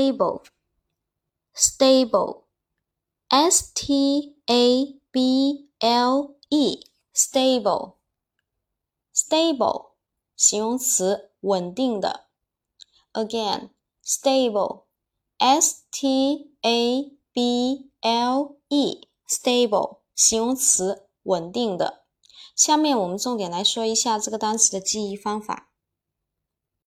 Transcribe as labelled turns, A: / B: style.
A: stable. Stable. S t a b l e. Stable. Stable，形容词，稳定的。Again, stable. S t a b l e. Stable. 形容词，稳定的。下面我们重点来说一下这个单词的记忆方法。